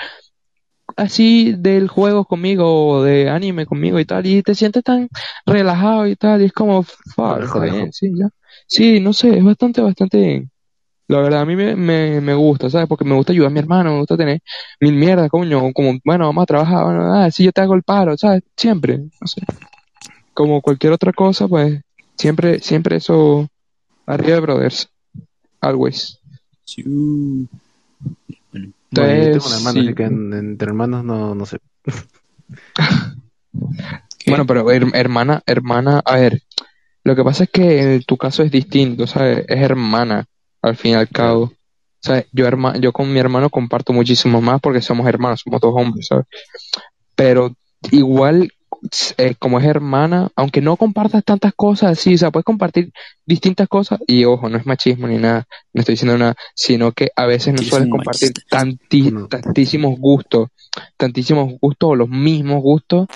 así del juego conmigo o de anime conmigo y tal, y te sientes tan relajado y tal, y es como, fuck, sí, ya. Sí, no sé, es bastante, bastante, la verdad, a mí me, me, me gusta, ¿sabes? Porque me gusta ayudar a mi hermano, me gusta tener mil mierdas, coño, como, bueno, vamos a trabajar, bueno, ah, si yo te hago el paro, ¿sabes? Siempre, no sé. Como cualquier otra cosa, pues, siempre, siempre eso, arriba de brothers, always. Sí. Bueno, yo tengo Entonces, un hermano, sí. así que en- entre hermanos no, no sé. Bueno, pero her- hermana, hermana, a ver, lo que pasa es que en tu caso es distinto, ¿sabes? Es hermana, al fin y al cabo. ¿Sabes? Yo, herma, yo con mi hermano comparto muchísimo más porque somos hermanos, somos dos hombres, ¿sabes? Pero igual, eh, como es hermana, aunque no compartas tantas cosas así, o sea, puedes compartir distintas cosas, y ojo, no es machismo ni nada, no estoy diciendo nada, sino que a veces no sueles compartir tanti- tantísimos gustos, tantísimos gustos o los mismos gustos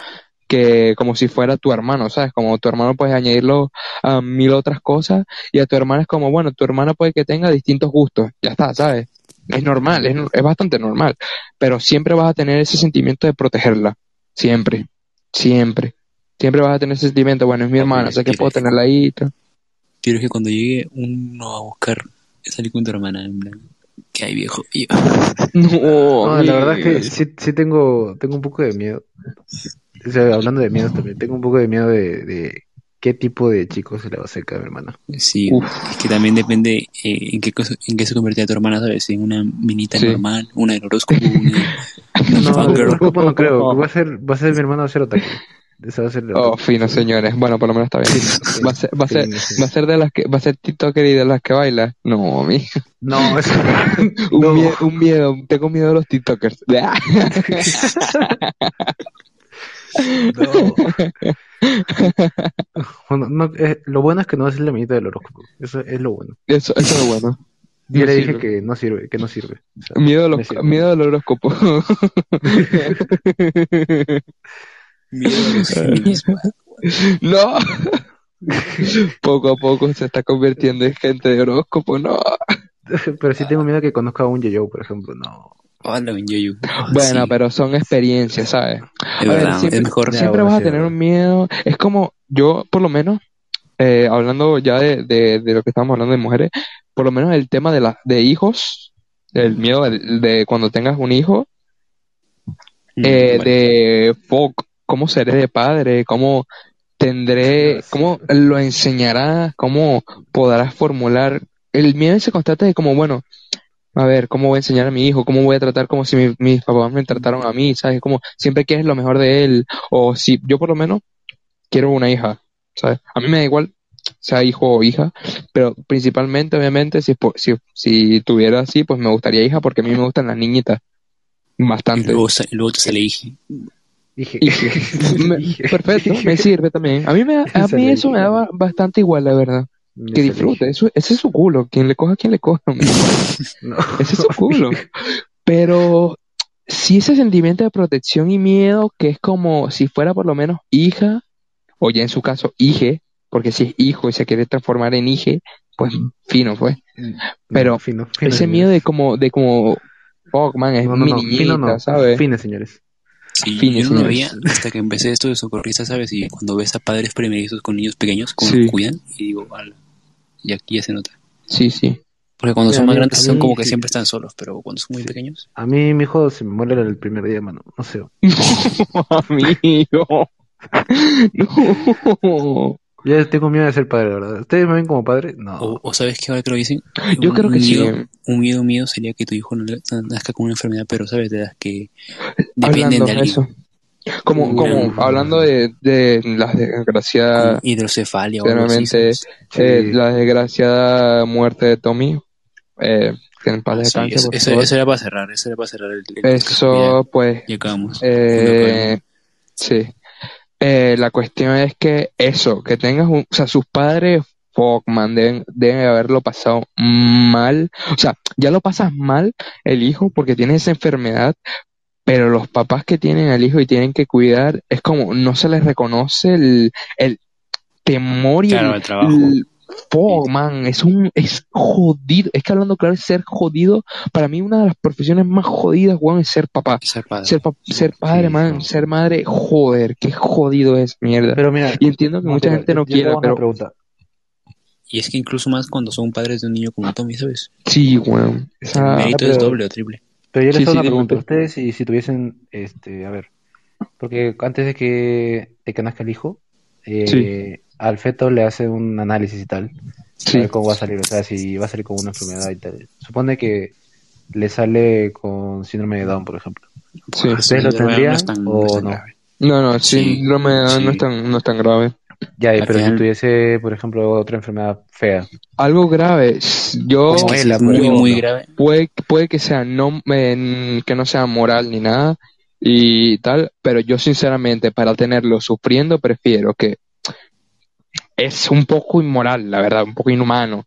que como si fuera tu hermano, ¿sabes? Como tu hermano puedes añadirlo a mil otras cosas y a tu hermana es como, bueno, tu hermana puede que tenga distintos gustos, ya está, ¿sabes? Es normal, es, es bastante normal, pero siempre vas a tener ese sentimiento de protegerla, siempre, siempre, siempre vas a tener ese sentimiento, bueno, es mi hermana, sé que puedo tenerla ahí. Quiero que cuando llegue uno a buscar, salir con tu hermana, en plan, que hay viejo. No, No, la verdad es que sí, sí tengo, tengo un poco de miedo. O sea, hablando de miedos también, tengo un poco de miedo de, de qué tipo de chico se le va a hacer a mi hermana. sí, Uf. es que también depende eh, en qué cosa- en qué se convertirá tu hermana, ¿sabes? En una minita Sí. normal, una del horóscopo, una, una No, el horóscopo no creo. Va a ser, va a ser mi hermano va a ser otaku. Esa va a ser la Oh, fino, señores. Bueno, por lo menos está bien. Sí, Va a ser, va a ser, sí, sí. va a ser de las que, va a ser TikToker y de las que baila. No, mi. No, eso. Un, no. miedo, un miedo, tengo miedo de los TikTokers. No. Bueno, no, eh, lo bueno es que no va a ser la minita del horóscopo. Eso es lo bueno. Eso, eso es bueno. Yo No le dije sirve. que no sirve, que no sirve. O sea, Miedo, a los, sirve. miedo al horóscopo. Miedo a los no. Poco a poco se está convirtiendo en gente de horóscopo, no. Pero sí tengo miedo que conozca a un Yo-Yo, por ejemplo. No. Hola. Bueno, Sí, pero son experiencias, ¿sabes? es A ver, verdad, siempre, es mejor. Ya, siempre vas a tener un miedo. Es como yo, por lo menos, eh, hablando ya de, de, de lo que estamos hablando de mujeres, por lo menos el tema de, la, de hijos, el miedo de, de cuando tengas un hijo, Mm, eh, de fuck, cómo seré de padre, cómo tendré, cómo lo enseñarás, cómo podrás formular. El miedo ese constante de como, bueno, a ver, ¿cómo voy a enseñar a mi hijo? ¿Cómo voy a tratar como si mi- mis papás me trataron a mí? ¿Sabes? Como siempre quieres lo mejor de él. O si yo por lo menos quiero una hija, ¿sabes? A mí me da igual sea hijo o hija, pero principalmente, obviamente, si, si, si tuviera así, pues me gustaría hija porque a mí me gustan las niñitas. Y Bastante. luego, sa- luego te sale hija. Dije. Me- perfecto, me sirve también. A mí, me, da- a mí eso me daba bastante igual, la verdad. Que disfrute, eso, ese es su culo. Quien le coja, quien le coja. No. Ese es su culo. Pero sí ese sentimiento de protección y miedo que es como si fuera por lo menos hija, o ya en su caso hije, porque si es hijo y se quiere transformar en hije, pues fino fue. Pero No, fino, fino, Ese miedo de como, de como, fuck man, es No, no, mi no, niñita, fino no, ¿sabes? fines, señores. Sí, Fines, yo no lo señores. veía hasta que empecé esto de socorrista, ¿sabes? Y cuando ves a padres primerizos con niños pequeños, cómo Sí. los cuidan, y digo. Y aquí ya se nota. Sí, sí. Porque cuando Sí, son más mí- grandes son como que sí. siempre están solos, pero cuando son muy pequeños, A mí mi hijo se me muere el primer día, mano. No sé. Amigo. No. Yo tengo miedo de ser padre, verdad. ¿Ustedes me ven como padre? No. O, o sabes que ahora que lo dicen, Yo Un- creo que un sí. miedo- Un miedo mío sería que tu hijo no le- nazca con una enfermedad, pero sabes, de las que dependen Hablando de de alguien. eso. Como, como hablando de, de las desgraciadas, hidrocefalia o algo así. Generalmente, ¿sabes? Sí. eh, la desgraciada muerte de Tommy, eh, que en paz Ah, sí, descanse, eso, eso- era para cerrar, eso era para cerrar el, el- Eso, pues, ya, acabamos. Eh, sí. Eh, la cuestión es que eso, que tengas un, o sea, sus padres, fuck, man, deben, deben haberlo pasado mal. O sea, ya lo pasas mal el hijo porque tiene esa enfermedad, pero los papás que tienen al hijo y tienen que cuidar, es como no se les reconoce el, el temor y Claro, el, el trabajo. el- man, es un, es jodido. Es que hablando claro, es ser jodido. Para mí, una de las profesiones más jodidas, weón, es ser papá. Ser padre. Ser, pa- ser padre, sí, man, sí. ser madre, joder, qué jodido es, mierda. Pero mira, y entiendo que mucha mira, gente no quiera, pero pregunta. Y es que incluso más cuando son padres de un niño como Tommy, ¿sabes? sí, weón. El Esa, mérito pero- es doble o triple. Pero yo les Sí, hago sí, una pregunta. pues. Ustedes, si, si tuviesen, este, a ver, porque antes de que, de que nazca el hijo, eh, al feto le hace un análisis y tal, a sí, ver cómo va a salir, o sea, si va a salir con una enfermedad y tal. Supone que le sale con síndrome de Down, por ejemplo. sí. ¿Ustedes lo tendrían es tan- o no? No, no, Sí, síndrome de Down no sí. es tan, no es tan grave. Ya, Al pero si tuviese, por ejemplo, otra enfermedad fea, Algo grave, yo, Es él, muy, muy grave. puede, puede que sea no, en- que no sea moral ni nada y tal, pero yo sinceramente para tenerlo sufriendo prefiero que es un poco inmoral, la verdad, un poco inhumano.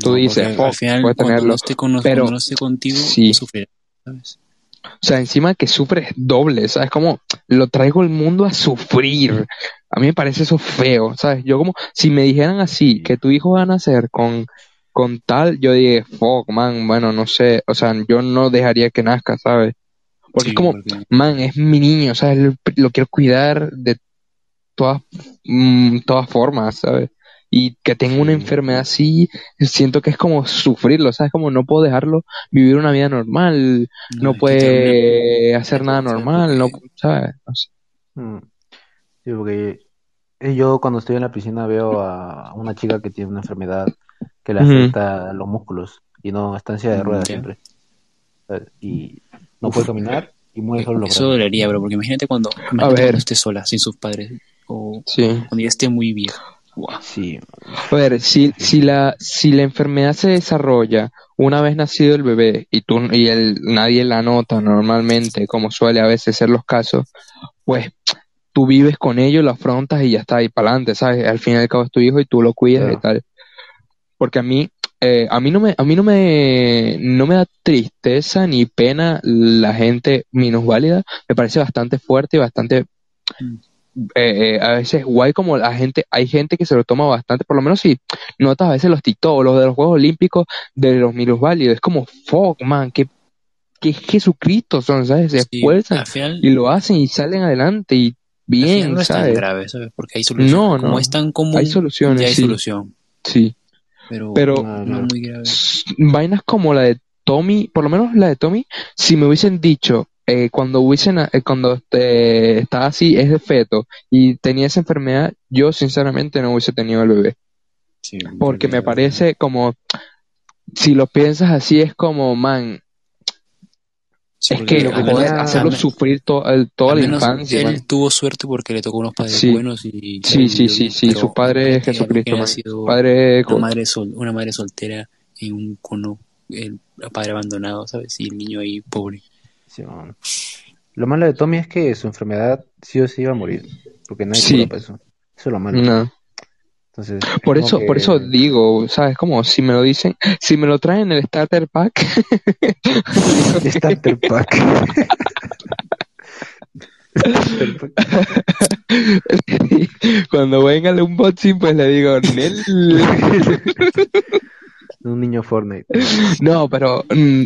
Tú No, dices, porque fuck, al final, puedes tenerlo, no esté con pero- no esté contigo, sí. sufrirá, ¿sabes? O sea, encima que sufres doble, ¿sabes? Como lo traigo el mundo a sufrir. A mí me parece eso feo, ¿sabes? Yo como, si me dijeran así, que tu hijo va a nacer con, con tal, yo dije, fuck, man, bueno, no sé, o sea, yo no dejaría que nazca, ¿sabes? Porque Sí, es como, porque- man, es mi niño, ¿sabes? Lo, lo quiero cuidar de todas, mm, todas formas, ¿sabes? Y que tenga una enfermedad así, siento que es como sufrirlo, ¿sabes? Como no puedo dejarlo vivir una vida normal, no puede hacer nada normal, no, ¿sabes? No sé. Mm. Sí, porque eh, yo cuando estoy en la piscina veo a una chica que tiene una enfermedad que le afecta a los músculos y no está en silla de Mm, ruedas ya. siempre. ¿sabes? Y no Uf. puede caminar y mueve solo los Eso brazos. dolería, bro, porque imagínate cuando, imagínate ver. cuando esté sola, sin sus padres, o Sí. cuando ya esté muy vieja. Sí, A ver, si, si la, si la enfermedad se desarrolla una vez nacido el bebé y tú y el, nadie la nota normalmente, como suele a veces ser los casos, pues tú vives con ello, lo afrontas y ya está ahí para adelante, ¿sabes? Al fin y al cabo es tu hijo y tú lo cuidas Claro. y tal. Porque a mí, eh, a mí no me, a mí no me, no me da tristeza ni pena la gente minusválida, me parece bastante fuerte y bastante Mm. Eh, eh, a veces guay como la gente, hay gente que se lo toma bastante, por lo menos si notas a veces los TikTok, los de los Juegos Olímpicos de los minusválidos, es como fuck man, que, que Jesucristo son, ¿sabes? Se Sí, esfuerzan final, y lo hacen y salen adelante y bien, no es tan ¿sabes? grave, ¿sabes? Porque hay solución. No, Como no. es tan común, Hay soluciones, ya hay sí. solución. Sí, Pero, Pero- no muy grave. Vainas como la de Tommy, por lo menos la de Tommy, si me hubiesen dicho eh, cuando hubiesen eh, cuando eh, estaba así es de feto y tenía esa enfermedad, yo sinceramente no hubiese tenido el bebé. Sí, Porque me parece como, si lo piensas así, es como, man, sí, es que, lo que tenía- hacerlo sufrir to- el- toda la infancia, Él man. tuvo suerte porque le tocó unos padres Sí. buenos y Sí, sí, sí, sí, su padre es Jesucristo, Padre, una madre sol, una madre soltera en un cono, el padre abandonado, ¿sabes? Y el niño ahí pobre. Sí. Lo malo de Tommy es que su enfermedad sí o sí iba a morir, porque no hay Sí. cura para eso. Eso es lo malo. no. Entonces, Por eso, que- por eso digo, ¿sabes? Como si me lo dicen, si me lo traen en el starter pack, Starter pack. Starter pack. cuando venga el unboxing, pues le digo, Nel. Un niño Fortnite. No, pero mm,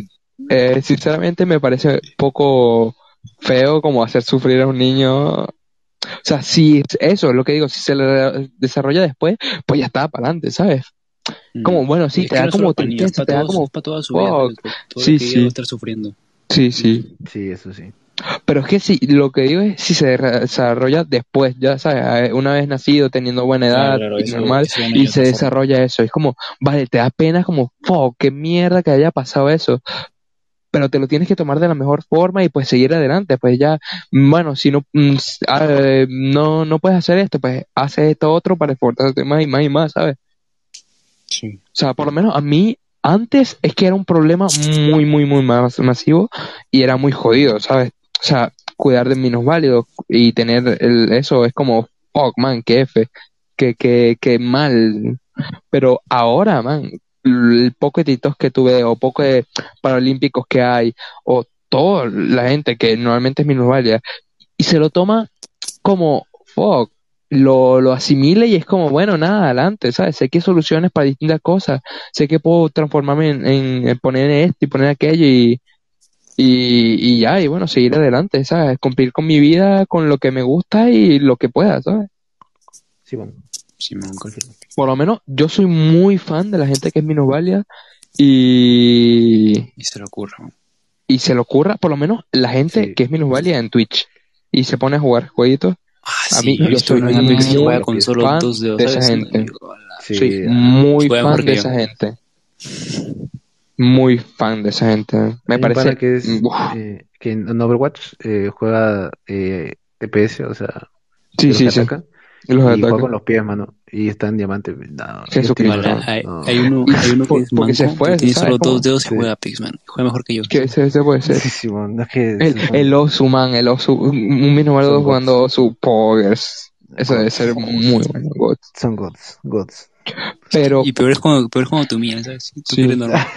eh, sinceramente me parece poco feo como hacer sufrir a un niño. O sea, si eso es lo que digo, si se le desarrolla después, pues ya está para adelante, ¿sabes? Como, Mm. bueno, sí, Es te da no como tristeza, te da como, para toda su vida, todo Sí, lo que sí. estar sufriendo. sí, sí. Sí, eso sí. pero es que si, lo que digo es si se desarrolla después, ya sabes, eh, una vez nacido, teniendo buena edad, Claro, y eso- normal, eso y se desarrolla eso. Es como, vale, te da pena como, fuck, qué mierda que haya pasado eso. Pero te lo tienes que tomar de la mejor forma y pues seguir adelante. Pues ya, bueno, si no, mm, ah, eh, no, no puedes hacer esto, pues haces esto otro para esforzarte más y más y más, ¿sabes? Sí. O sea, por lo menos a mí antes es que era un problema muy, muy, muy más masivo y era muy jodido, ¿sabes? O sea, cuidar de minusválidos y tener el, eso es como, fuck, man, qué F, qué, qué, qué mal. Pero ahora, man, el poco de TikToks que tuve o poco de paralímpicos que hay o toda la gente que normalmente es minusválida y se lo toma como, fuck, lo, lo asimile y es como, bueno, nada, adelante, ¿sabes? Sé que hay soluciones para distintas cosas, sé que puedo transformarme en, en- en poner esto y poner aquello y, y, y ya, y bueno, seguir adelante, ¿sabes? Cumplir con mi vida, con lo que me gusta y lo que pueda, ¿sabes? Sí, bueno. Simón. Por lo menos yo soy muy fan de la gente que es minusválida y, Y se le ocurra. y se le ocurra, por lo menos la gente Sí. que es minusválida en Twitch y se pone a jugar jueguitos. Ah, A mí, yo soy muy juega con solo fan dos dedos, de esa gente. Sí, Soy muy fan de que esa gente. Muy fan de esa gente. Me parece. que es eh, que en Overwatch eh, juega eh, TPS, o sea, Sí, sí. Y los y juega con los pies, mano, y está en diamante. No, Jesucristo. Vale, hay, no. hay uno, hay uno que es porque se manco, fue, que tiene ¿sabes solo cómo? dos dedos y Sí. juega Apex, man. Juega mejor que yo. Que ese, ese puede ser. Sí, sí, man, es que El, el Osu, man, el Osu. Un minuto Son jugando gods. Osu Poggers. Eso debe ser Gods. muy bueno, God. son gods, gods. Pero, Y peor es cuando, peor es cuando te humillan, ¿sabes? Tú Sí. eres normal.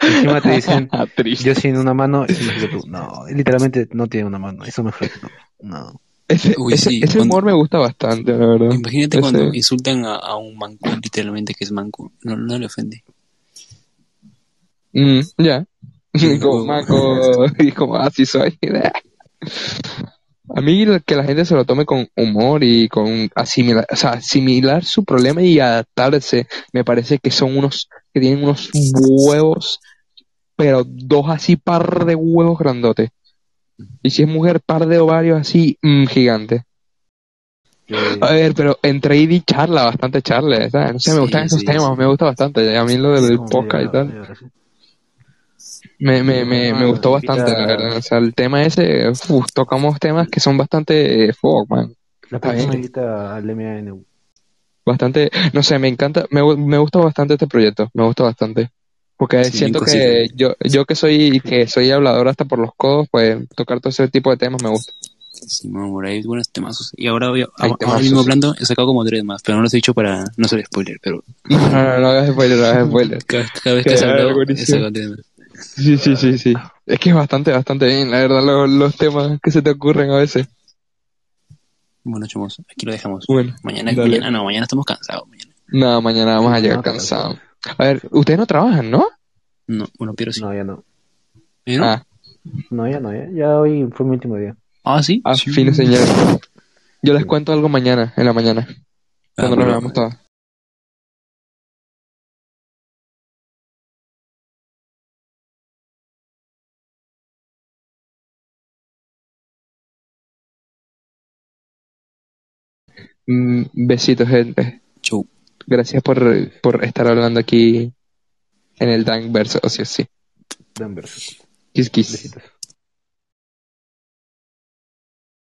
Encima te dicen, Ah, yo sin una mano, es mejor que tú. No, literalmente no tiene una mano, eso mejor que tú. No. Ese, Uy, ese, sí, ese cuando- humor me gusta bastante, la verdad. Imagínate Ese- cuando insultan a, a un manco, literalmente que es manco. No, no le ofende. Mm, ya. Sí, como maco, y como así soy. A mí que la gente se lo tome con humor y con asimilar, o sea, asimilar su problema y adaptarse, me parece que son unos que tienen unos huevos, pero dos así par de huevos grandotes. Y si es mujer, par de ovarios así mm, gigantes. Eh, A ver, pero entre id charla, bastante charla, ¿sabes? No sé, me gustan esos sí, temas, sí. me gusta bastante. A mí lo del podcast y tal. Me, me, me, me gustó bastante, la verdad. O sea, el tema ese, uf, tocamos temas que son bastante, eh, fuck, man. La próxima invita al MAN. Bastante, no sé, me encanta, me, me gusta bastante este proyecto, me gusta bastante. Porque Sí, siento que yo, yo que soy, que soy hablador hasta por los codos, pues tocar todo ese tipo de temas me gusta. Sí, no, por ahí hay buenos temazos. Y ahora, voy a- Hay ahora temazos. mismo hablando, he sacado como tres más, pero no los he dicho para no ser spoiler, pero No, no, no, no hagas spoiler, no hagas spoiler. cada, cada vez Qué que has hablado, he buenísimo. sacado tres más. Sí, sí, sí, sí. Es que es bastante, bastante bien, la verdad, los, los temas que se te ocurren a veces. Bueno, chamos, aquí lo dejamos. Bueno, Mañana, dale. mañana no, mañana estamos cansados. Mañana. nada, mañana vamos a llegar no, cansados. A ver, ustedes no trabajan, ¿no? No, bueno, pero sí. No, ya no. ¿Eh, no? Ah, No, ya no, ya. Ya hoy fue mi último día. Ah, sí. ah, Sí. fines señores. Yo les cuento algo mañana, en la mañana, Ah, cuando nos bueno. veamos todos. Mm, Besitos, gente. Chau. Gracias por, por estar hablando aquí en el Dank Verso, o sí, sí. Danvers. Kiss, kiss. Besitos.